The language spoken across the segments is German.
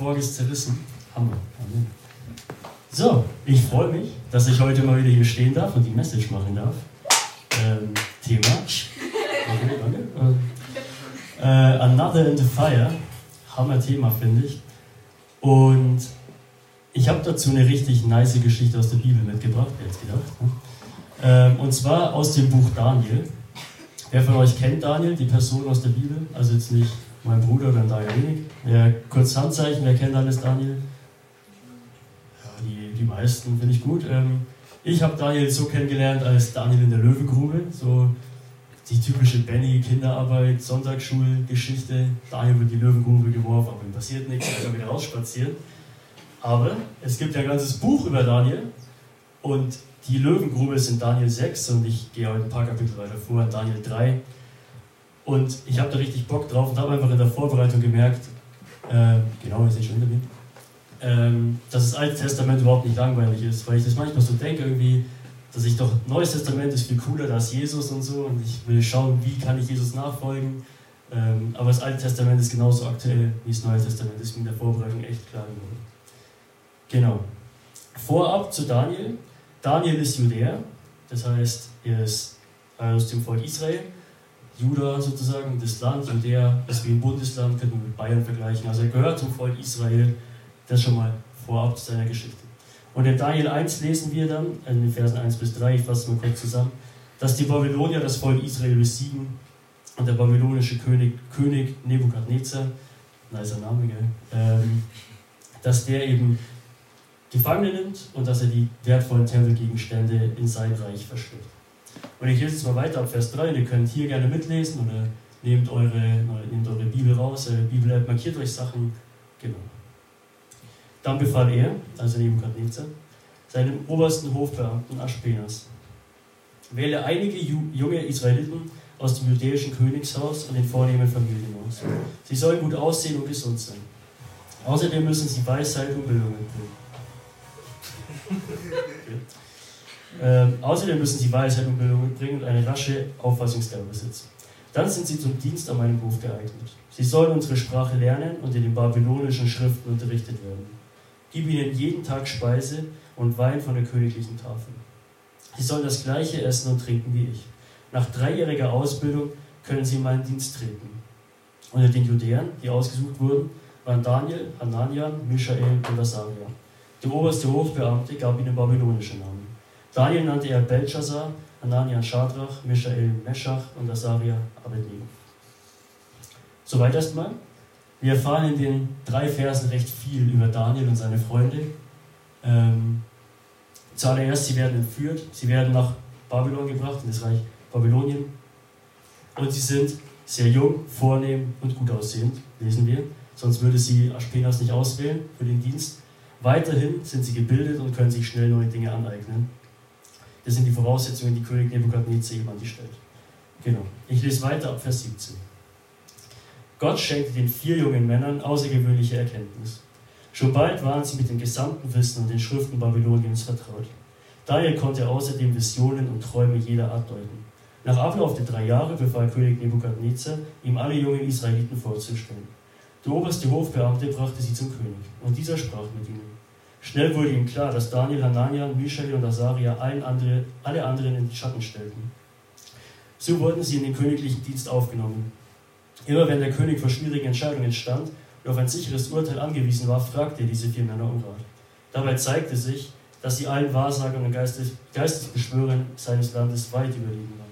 Quark zerrissen. Hammer. Amen. So, ich freue mich, dass ich heute mal wieder hier stehen darf und die Message machen darf. Ähm, Thema. Okay, danke. Äh, Another in the Fire. Hammer Thema, finde ich. Und ich habe dazu eine richtig nice Geschichte aus der Bibel mitgebracht, wer jetzt gedacht. Ne? Ähm, und zwar aus dem Buch Daniel. Wer von euch kennt Daniel, die Person aus der Bibel? Also jetzt nicht mein Bruder oder Daniel Wenig. Ja, kurz Handzeichen, wer kennt alles Daniel? Ja, die, die meisten finde ich gut. Ähm, ich habe Daniel so kennengelernt als Daniel in der Löwengrube, so die typische Benny-Kinderarbeit, Sonntagsschulgeschichte. Daniel wird in die Löwengrube geworfen, aber ihm passiert nichts, er kann wieder rausspazieren. Aber es gibt ja ein ganzes Buch über Daniel und die Löwengrube ist in Daniel 6 und ich gehe heute ein paar Kapitel weiter vor, Daniel 3. Und ich habe da richtig Bock drauf und habe einfach in der Vorbereitung gemerkt, äh, genau, wir sind schon hinter mir, ähm, dass das Alte Testament überhaupt nicht langweilig ist, weil ich das manchmal so denke irgendwie, dass ich doch, Neues Testament ist viel cooler als Jesus und so und ich will schauen, wie kann ich Jesus nachfolgen. Ähm, aber das Alte Testament ist genauso aktuell wie das Neue Testament, ist mir in der Vorbereitung echt klar geworden. Genau. Vorab zu Daniel. Daniel ist Judäer, das heißt, er ist aus dem Volk Israel. Juda sozusagen, das Land, Judäa ist wie ein Bundesland, könnte man mit Bayern vergleichen. Also er gehört zum Volk Israel, das schon mal vorab zu seiner Geschichte. Und in Daniel 1 lesen wir dann, in den Versen 1 bis 3, ich fasse mal kurz zusammen, dass die Babylonier das Volk Israel besiegen und der babylonische König, König Nebukadnezar, nicer Name, gell, ähm, dass der eben Gefangene nimmt und dass er die wertvollen Tempelgegenstände in sein Reich verschleppt. Und ich lese jetzt mal weiter ab Vers 3. Ihr könnt hier gerne mitlesen oder nehmt eure, nehmt eure Bibel raus, eure Bibel markiert euch Sachen. Genau. Dann befahl er, also Nebukadnezar, seinem obersten Hofbeamten Aschpenas, wähle einige junge Israeliten aus dem jüdischen Königshaus und den vornehmen Familien aus. Sie sollen gut aussehen und gesund sein. Außerdem müssen sie Weisheit und Bildung mitbringen. Ähm, außerdem müssen sie Weisheit und Bildung mitbringen und eine rasche Auffassungsgabe besitzen. Dann sind sie zum Dienst an meinem Hof geeignet. Sie sollen unsere Sprache lernen und in den babylonischen Schriften unterrichtet werden. Gib ihnen jeden Tag Speise und Wein von der königlichen Tafel. Sie sollen das gleiche essen und trinken wie ich. Nach dreijähriger Ausbildung können sie in meinen Dienst treten. Unter den Judäern, die ausgesucht wurden, waren Daniel, Hananian, Michael und Asaria. Der oberste Hofbeamte gab ihnen babylonische Namen. Daniel nannte er Belshazzar, Hananian Shadrach, Michael Meschach und Asaria Abednego. Soweit erstmal. Wir erfahren in den drei Versen recht viel über Daniel und seine Freunde. Ähm, zuallererst, sie werden entführt, sie werden nach Babylon gebracht, in das Reich Babylonien. Und sie sind sehr jung, vornehm und gut aussehend, lesen wir. Sonst würde sie Aspenas nicht auswählen für den Dienst. Weiterhin sind sie gebildet und können sich schnell neue Dinge aneignen. Das sind die Voraussetzungen, die König Nebukadnezar eben an die stellt. Genau. Ich lese weiter ab Vers 17. Gott schenkte den vier jungen Männern außergewöhnliche Erkenntnis. Schon bald waren sie mit dem gesamten Wissen und den Schriften Babyloniens vertraut. Daher konnte er außerdem Visionen und Träume jeder Art deuten. Nach Ablauf der drei Jahre befahl König Nebukadnezar, ihm alle jungen Israeliten vorzustellen. Der oberste Hofbeamte brachte sie zum König, und dieser sprach mit ihnen. Schnell wurde ihm klar, dass Daniel, Hanania, Michael und allen andere, alle anderen in den Schatten stellten. So wurden sie in den königlichen Dienst aufgenommen. Immer wenn der König vor schwierigen Entscheidungen stand und auf ein sicheres Urteil angewiesen war, fragte er diese vier Männer um Rat. Dabei zeigte sich, dass sie allen Wahrsagern und Geistes, Geistesbeschwörern seines Landes weit überlegen waren.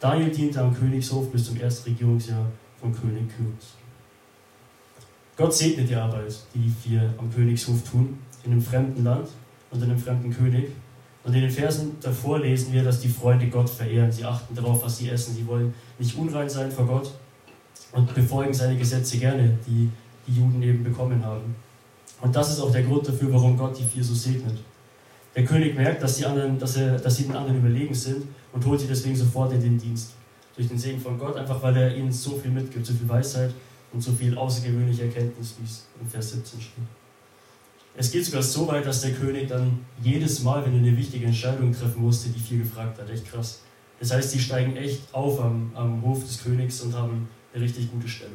Daniel diente am Königshof bis zum ersten Regierungsjahr von König Kyros. Gott segnet die Arbeit, die die vier am Königshof tun, in einem fremden Land und in einem fremden König. Und in den Versen davor lesen wir, dass die Freunde Gott verehren. Sie achten darauf, was sie essen. Sie wollen nicht unrein sein vor Gott und befolgen seine Gesetze gerne, die die Juden eben bekommen haben. Und das ist auch der Grund dafür, warum Gott die vier so segnet. Der König merkt, dass, die anderen, dass, er, dass sie den anderen überlegen sind und holt sie deswegen sofort in den Dienst. Durch den Segen von Gott, einfach weil er ihnen so viel mitgibt, so viel Weisheit und so viel außergewöhnliche Erkenntnis, wie es in Vers 17 steht. Es geht sogar so weit, dass der König dann jedes Mal, wenn er eine wichtige Entscheidung treffen musste, die vier gefragt hat. Echt krass. Das heißt, sie steigen echt auf am, am Hof des Königs und haben eine richtig gute Stellung.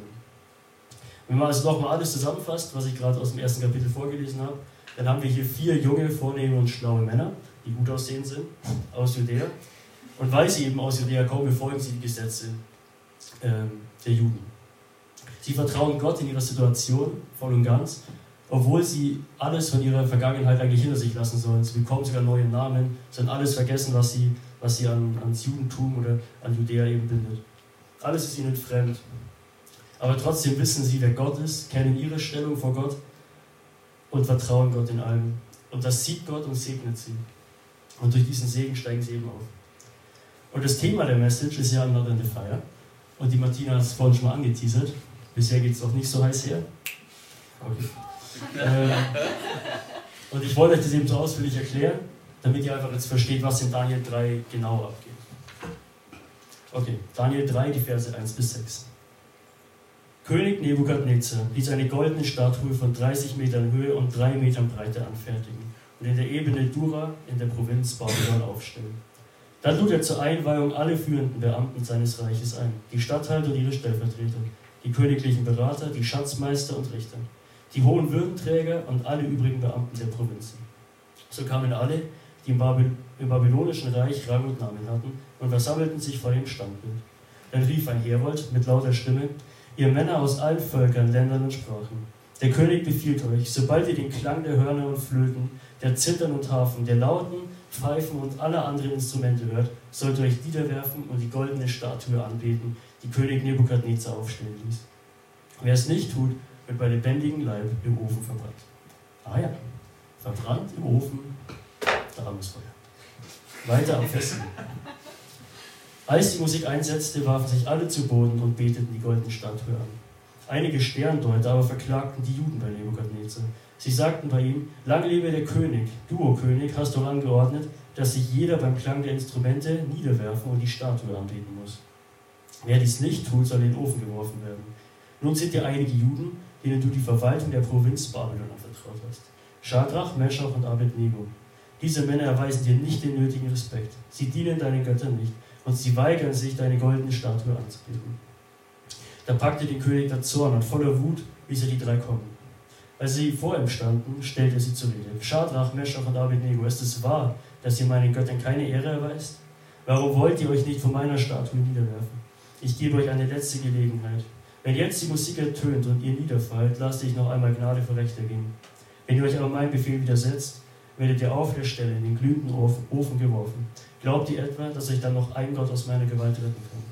Wenn man also nochmal alles zusammenfasst, was ich gerade aus dem ersten Kapitel vorgelesen habe, dann haben wir hier vier junge, vornehme und schlaue Männer, die gut aussehen sind, aus Judäa. Und weil sie eben aus Judäa kommen, befolgen sie die Gesetze ähm, der Juden. Sie vertrauen Gott in ihrer Situation voll und ganz, obwohl sie alles von ihrer Vergangenheit eigentlich hinter sich lassen sollen. Sie bekommen sogar neue Namen, sollen alles vergessen, was sie, was sie an, ans Judentum oder an Judäa eben bindet. Alles ist ihnen fremd. Aber trotzdem wissen sie, wer Gott ist, kennen ihre Stellung vor Gott und vertrauen Gott in allem. Und das sieht Gott und segnet sie. Und durch diesen Segen steigen sie eben auf. Und das Thema der Message ist ja Another in the Fire. Und die Martina hat es vorhin schon mal angeteasert. Bisher geht es auch nicht so heiß her. Okay. Äh, und ich wollte euch das eben so ausführlich erklären, damit ihr einfach jetzt versteht, was in Daniel 3 genau abgeht. Okay, Daniel 3, die Verse 1 bis 6. König Nebukadnezar ließ eine goldene Statue von 30 Metern Höhe und 3 Metern Breite anfertigen und in der Ebene Dura in der Provinz Babylon aufstellen. Dann lud er zur Einweihung alle führenden Beamten seines Reiches ein, die Statthalter und ihre Stellvertreter, die königlichen Berater, die Schatzmeister und Richter, die hohen Würdenträger und alle übrigen Beamten der Provinzen. So kamen alle, die im, Babyl im babylonischen Reich Rang und Namen hatten, und versammelten sich vor dem Standbild. Dann rief ein Herold mit lauter Stimme, ihr Männer aus allen Völkern, Ländern und Sprachen. Der König befiehlt euch, sobald ihr den Klang der Hörner und Flöten, der Zittern und Harfen, der Lauten, Pfeifen und aller anderen Instrumente hört, sollt ihr euch niederwerfen und die goldene Statue anbeten, die König Nebukadnezar aufstellen ließ. Wer es nicht tut, wird bei lebendigem Leib im Ofen verbrannt. Ah ja, verbrannt im Ofen, da haben wir es Feuer. Weiter am Festen. Als die Musik einsetzte, warfen sich alle zu Boden und beteten die goldene Statue an. Einige Sterndeuter aber verklagten die Juden bei Nebukadnezar. Sie sagten bei ihm, lang lebe der König, du, o König, hast doch angeordnet, dass sich jeder beim Klang der Instrumente niederwerfen und die Statue anbeten muss. Wer dies nicht tut, soll in den Ofen geworfen werden. Nun sind dir einige Juden, denen du die Verwaltung der Provinz Babylon anvertraut hast. Schadrach, Meschach und Abednego. Diese Männer erweisen dir nicht den nötigen Respekt. Sie dienen deinen Göttern nicht und sie weigern sich, deine goldene Statue anzubeten. Da packte den König der Zorn und voller Wut ließ er die drei kommen. Als sie vor ihm standen, stellte er sie zur Rede. Schadrach, Meschach und Abednego, ist es wahr, dass ihr meinen Göttern keine Ehre erweist? Warum wollt ihr euch nicht von meiner Statue niederwerfen? Ich gebe euch eine letzte Gelegenheit. Wenn jetzt die Musik ertönt und ihr niederfallt, lasst ich noch einmal Gnade vor Recht ergehen. Wenn ihr euch aber meinem Befehl widersetzt, werdet ihr auf der Stelle in den glühenden Ofen geworfen. Glaubt ihr etwa, dass ich dann noch ein Gott aus meiner Gewalt retten kann?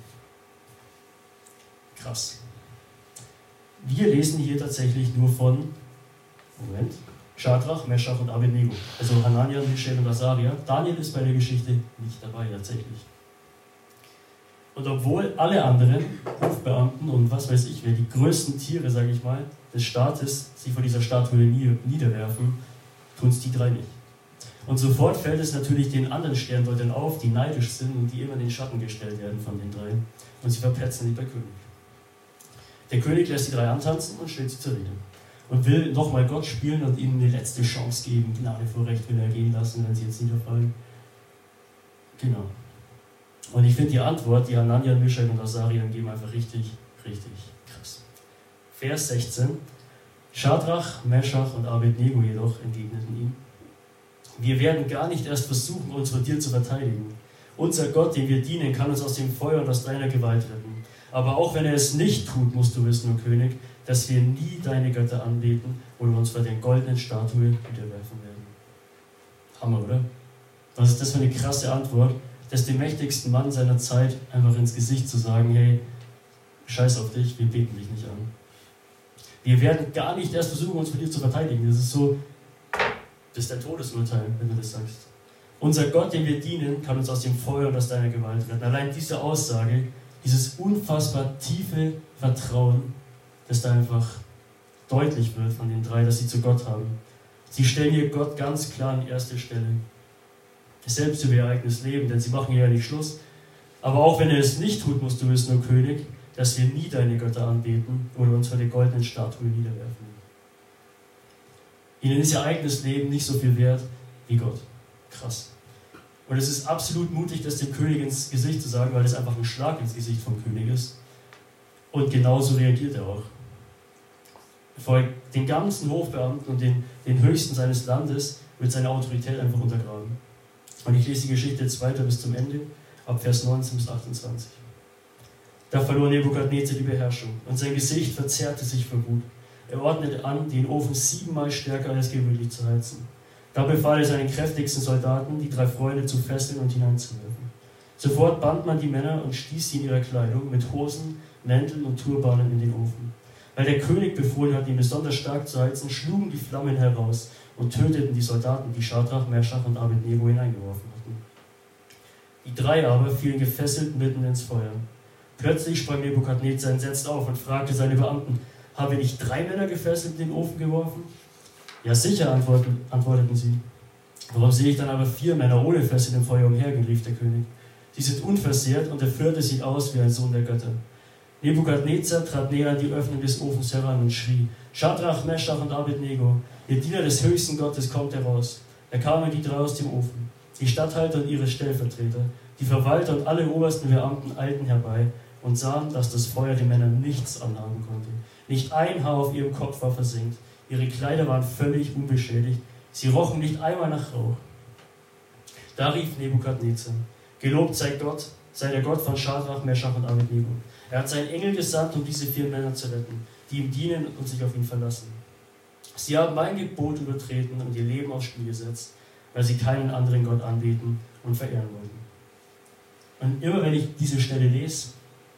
Krass. Wir lesen hier tatsächlich nur von, Moment, Shadrach, Meshach und Abednego. Also Hanania, Mishael und Azaria. Daniel ist bei der Geschichte nicht dabei, tatsächlich. Und obwohl alle anderen Hofbeamten und was weiß ich wer, die größten Tiere, sage ich mal, des Staates sich vor dieser Statue niederwerfen, tun es die drei nicht. Und sofort fällt es natürlich den anderen Sterndeutern auf, die neidisch sind und die immer in den Schatten gestellt werden von den drei. Und sie verpetzen die bei König. Der König lässt die drei antanzen und stellt sie zur Rede. Und will nochmal Gott spielen und ihnen eine letzte Chance geben. Gnade vor Recht will er gehen lassen, wenn sie jetzt niederfallen. Genau. Und ich finde die Antwort, die Hanania, Mischak und Asarian geben, einfach richtig, richtig krass. Vers 16. Schadrach, Meschach und Abednego jedoch entgegneten ihm wir werden gar nicht erst versuchen, uns vor dir zu verteidigen. Unser Gott, den wir dienen, kann uns aus dem Feuer und aus deiner Gewalt retten. Aber auch wenn er es nicht tut, musst du wissen, o König, dass wir nie deine Götter anbeten oder uns vor den goldenen Statuen wiederwerfen werden. Hammer, oder? Was ist das für eine krasse Antwort, das dem mächtigsten Mann seiner Zeit einfach ins Gesicht zu sagen, hey, scheiß auf dich, wir beten dich nicht an. Wir werden gar nicht erst versuchen, uns vor dir zu verteidigen. Das ist so, das ist dein Todesurteil, wenn du das sagst. Unser Gott, den wir dienen, kann uns aus dem Feuer und aus deiner Gewalt retten. Allein diese Aussage, dieses unfassbar tiefe Vertrauen, das da einfach deutlich wird von den drei, dass sie zu Gott haben. Sie stellen hier Gott ganz klar an erste Stelle. Selbst über ihr eigenes Leben, denn sie machen ja nicht Schluss. Aber auch wenn er es nicht tut, musst du wissen, o König, dass wir nie deine Götter anbeten oder uns vor der goldenen Statue niederwerfen. Ihnen ist ihr eigenes Leben nicht so viel wert wie Gott. Krass. Und es ist absolut mutig, das dem König ins Gesicht zu sagen, weil es einfach ein Schlag ins Gesicht vom König ist. Und genauso reagiert er auch. vor den ganzen Hofbeamten und den, den Höchsten seines Landes wird seine Autorität einfach untergraben. Und ich lese die Geschichte jetzt weiter bis zum Ende, ab Vers 19 bis 28. Da verlor Nebukadnezar die Beherrschung und sein Gesicht verzerrte sich vor Wut. Er ordnete an, den Ofen siebenmal stärker als gewöhnlich zu heizen. Da befahl er seinen kräftigsten Soldaten, die drei Freunde zu fesseln und hineinzuwerfen. Sofort band man die Männer und stieß sie in ihrer Kleidung mit Hosen, Mänteln und Turbanen in den Ofen. Weil der König befohlen hat, ihn besonders stark zu heizen, schlugen die Flammen heraus und töteten die Soldaten, die Schadrach, Merschach und Abednego hineingeworfen hatten. Die drei aber fielen gefesselt mitten ins Feuer. Plötzlich sprang Nebukadnezar entsetzt auf und fragte seine Beamten, haben wir nicht drei Männer gefesselt in den Ofen geworfen? Ja, sicher, antworteten, antworteten sie. Warum sehe ich dann aber vier Männer ohne Fesseln im Feuer umhergehen, rief der König. Sie sind unversehrt und der vierte sieht aus wie ein Sohn der Götter. Nebukadnezar trat näher an die Öffnung des Ofens heran und schrie: Schadrach, Meschach und Abednego, ihr Diener des höchsten Gottes, kommt heraus. Da kamen die drei aus dem Ofen. Die Statthalter und ihre Stellvertreter, die Verwalter und alle obersten Beamten eilten herbei und sahen, dass das Feuer den Männern nichts anhaben konnte. Nicht ein Haar auf ihrem Kopf war versenkt. Ihre Kleider waren völlig unbeschädigt. Sie rochen nicht einmal nach Rauch. Da rief Nebukadnezar: Gelobt sei Gott, sei der Gott von Schadrach, Meschach und Abednego er hat seinen Engel gesandt, um diese vier Männer zu retten, die ihm dienen und sich auf ihn verlassen. Sie haben mein Gebot übertreten und ihr Leben aufs Spiel gesetzt, weil sie keinen anderen Gott anbeten und verehren wollten. Und immer wenn ich diese Stelle lese,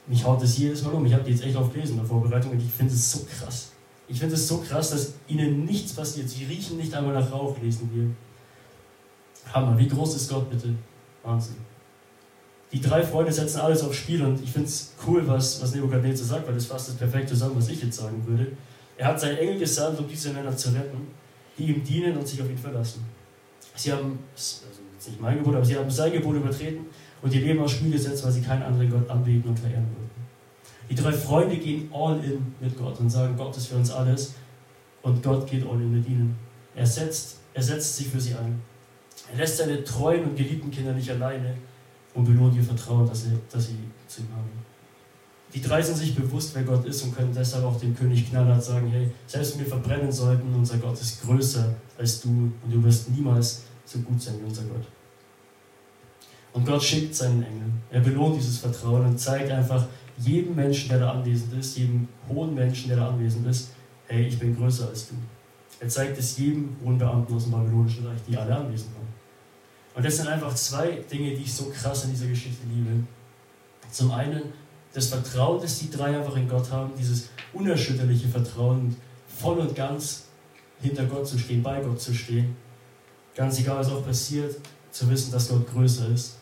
mich haut das jedes Mal um. Ich habe die jetzt echt oft gelesen in der Vorbereitung und ich finde es so krass. Ich finde es so krass, dass ihnen nichts passiert. Sie riechen nicht einmal nach Rauch, lesen wir. Hammer, wie groß ist Gott bitte? Wahnsinn die drei Freunde setzen alles aufs Spiel und ich finde es cool, was, was Nebukadnezar sagt, weil das fasst das perfekt zusammen, was ich jetzt sagen würde. Er hat seinen Engel gesandt, um diese Männer zu retten, die ihm dienen und sich auf ihn verlassen. Sie haben, also jetzt nicht mein Gebot, aber sie haben sein Gebot übertreten und ihr Leben aufs Spiel gesetzt, weil sie keinen anderen Gott anbeten und verehren wollten. Die drei Freunde gehen all in mit Gott und sagen, Gott ist für uns alles und Gott geht all in mit ihnen. Er setzt, er setzt sich für sie ein. Er lässt seine treuen und geliebten Kinder nicht alleine, und belohnt ihr Vertrauen, dass sie, dass sie zu ihm haben. Die drei sind sich bewusst, wer Gott ist und können deshalb auch dem König knallhart sagen, hey, selbst wenn wir verbrennen sollten, unser Gott ist größer als du und du wirst niemals so gut sein wie unser Gott. Und Gott schickt seinen Engel. Er belohnt dieses Vertrauen und zeigt einfach jedem Menschen, der da anwesend ist, jedem hohen Menschen, der da anwesend ist, hey, ich bin größer als du. Er zeigt es jedem hohen Beamten aus dem babylonischen Reich, die alle anwesend waren. Und das sind einfach zwei Dinge, die ich so krass in dieser Geschichte liebe. Zum einen das Vertrauen, das die drei einfach in Gott haben, dieses unerschütterliche Vertrauen, voll und ganz hinter Gott zu stehen, bei Gott zu stehen. Ganz egal, was auch passiert, zu wissen, dass Gott größer ist.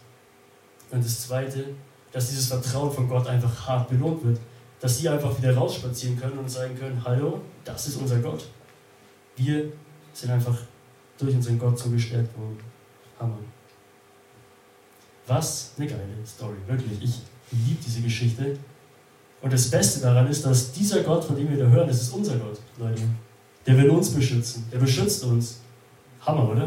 Und das Zweite, dass dieses Vertrauen von Gott einfach hart belohnt wird. Dass sie einfach wieder rausspazieren können und sagen können, hallo, das ist unser Gott. Wir sind einfach durch unseren Gott so gestärkt worden. Hammer. Was eine geile Story, wirklich. Ich liebe diese Geschichte. Und das Beste daran ist, dass dieser Gott, von dem wir da hören, das ist unser Gott, Leute. Der will uns beschützen. Der beschützt uns. Hammer, oder?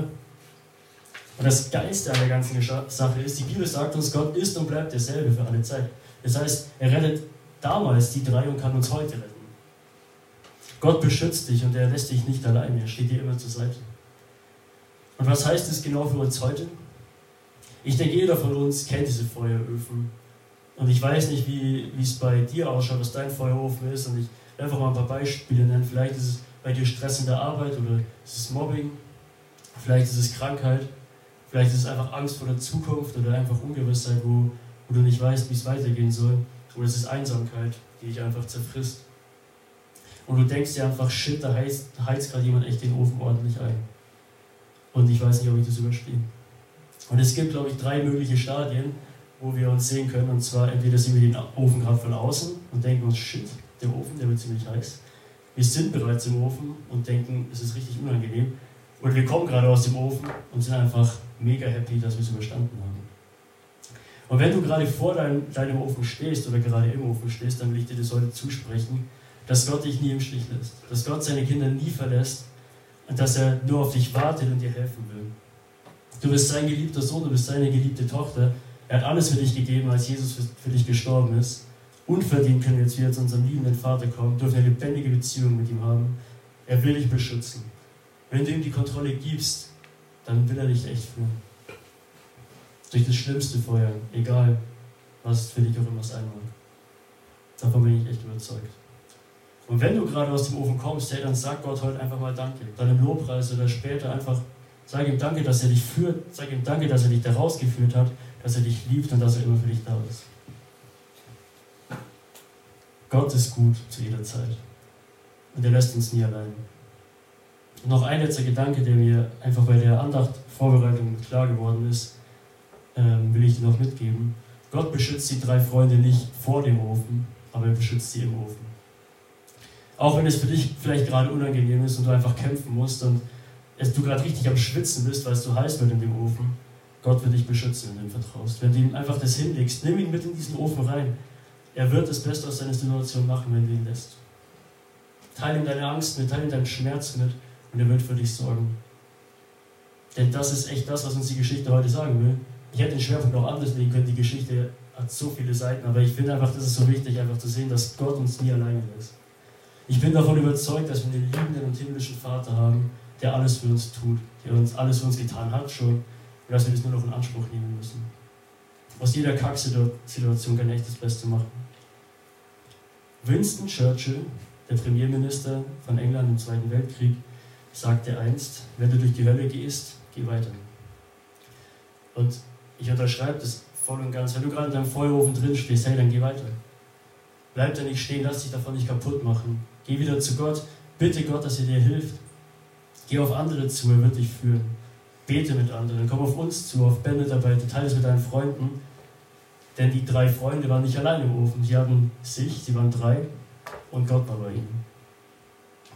Und das Geilste an der ganzen Sache ist, die Bibel sagt uns, Gott ist und bleibt derselbe für alle Zeit. Das heißt, er rettet damals die drei und kann uns heute retten. Gott beschützt dich und er lässt dich nicht allein. Er steht dir immer zur Seite. Und was heißt das genau für uns heute? Ich denke, jeder von uns kennt diese Feueröfen. Und ich weiß nicht, wie, es bei dir ausschaut, was dein Feuerofen ist. Und ich will einfach mal ein paar Beispiele nennen. Vielleicht ist es bei dir Stress in der Arbeit oder ist es Mobbing. Vielleicht ist es Krankheit. Vielleicht ist es einfach Angst vor der Zukunft oder einfach Ungewissheit, wo, wo du nicht weißt, wie es weitergehen soll. Oder es ist Einsamkeit, die dich einfach zerfrisst. Und du denkst dir einfach, shit, da heizt, heizt gerade jemand echt den Ofen ordentlich ein. Und ich weiß nicht, ob ich das überstehe. Und es gibt, glaube ich, drei mögliche Stadien, wo wir uns sehen können. Und zwar entweder sehen wir den Ofen gerade von außen und denken uns, shit, der Ofen, der wird ziemlich heiß. Wir sind bereits im Ofen und denken, es ist richtig unangenehm. Oder wir kommen gerade aus dem Ofen und sind einfach mega happy, dass wir es überstanden haben. Und wenn du gerade vor deinem, deinem Ofen stehst oder gerade im Ofen stehst, dann will ich dir das heute zusprechen, dass Gott dich nie im Stich lässt. Dass Gott seine Kinder nie verlässt dass er nur auf dich wartet und dir helfen will. Du bist sein geliebter Sohn, du bist seine geliebte Tochter. Er hat alles für dich gegeben, als Jesus für, für dich gestorben ist. unverdient können wir jetzt wieder zu unserem liebenden Vater kommen, dürfen eine lebendige Beziehung mit ihm haben. Er will dich beschützen. Wenn du ihm die Kontrolle gibst, dann will er dich echt führen. Durch das schlimmste Feuer, egal was für dich auch immer sein mag. Davon bin ich echt überzeugt. Und wenn du gerade aus dem Ofen kommst, hey, dann sag Gott heute einfach mal Danke. Dann im Lobpreis oder später einfach sag ihm Danke, dass er dich führt. Sag ihm Danke, dass er dich da rausgeführt hat, dass er dich liebt und dass er immer für dich da ist. Gott ist gut zu jeder Zeit. Und er lässt uns nie allein. Und noch ein letzter Gedanke, der mir einfach bei der Andacht-Vorbereitung klar geworden ist, ähm, will ich dir noch mitgeben. Gott beschützt die drei Freunde nicht vor dem Ofen, aber er beschützt sie im Ofen. Auch wenn es für dich vielleicht gerade unangenehm ist und du einfach kämpfen musst und du gerade richtig am Schwitzen bist, weil es so heiß wird in dem Ofen, Gott wird dich beschützen, wenn du ihm vertraust. Wenn du ihm einfach das hinlegst, nimm ihn mit in diesen Ofen rein. Er wird das Beste aus deiner Situation machen, wenn du ihn lässt. Teile ihm deine Angst mit, teile ihm deinen Schmerz mit und er wird für dich sorgen. Denn das ist echt das, was uns die Geschichte heute sagen will. Ich hätte den Schwerpunkt auch anders legen können, die Geschichte hat so viele Seiten, aber ich finde einfach, das ist so wichtig, einfach zu sehen, dass Gott uns nie alleine lässt. Ich bin davon überzeugt, dass wir einen liebenden und himmlischen Vater haben, der alles für uns tut, der uns alles für uns getan hat schon und dass wir das nur noch in Anspruch nehmen müssen. Aus jeder Kacksituation kann echt das Beste machen. Winston Churchill, der Premierminister von England im Zweiten Weltkrieg, sagte einst, wenn du durch die Hölle gehst, geh weiter. Und ich unterschreibe das voll und ganz. Wenn du gerade in deinem Feuerofen drin stehst, hey, dann geh weiter. Bleib da nicht stehen, lass dich davon nicht kaputt machen. Geh wieder zu Gott, bitte Gott, dass er dir hilft. Geh auf andere zu, er wird dich führen. Bete mit anderen, komm auf uns zu, auf Bandmitarbeiter, teile es mit deinen Freunden. Denn die drei Freunde waren nicht allein im Ofen. Sie hatten sich, sie waren drei und Gott war bei ihnen.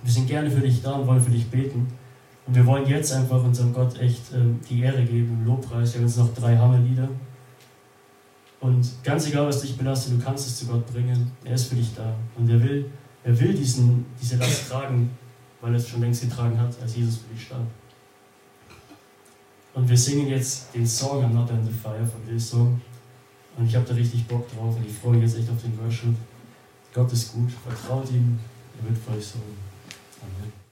Wir sind gerne für dich da und wollen für dich beten. Und wir wollen jetzt einfach unserem Gott echt äh, die Ehre geben im Lobpreis. Wir haben jetzt noch drei Hammerlieder. Und ganz egal, was dich belastet, du kannst es zu Gott bringen. Er ist für dich da. Und er will, er will diesen, diese Last tragen, weil er es schon längst getragen hat, als Jesus für dich starb. Und wir singen jetzt den Song I'm Not in the Fire von Hillsong. Und ich habe da richtig Bock drauf und ich freue mich jetzt echt auf den Worship. Gott ist gut, vertraut ihm, er wird für euch sorgen. Amen.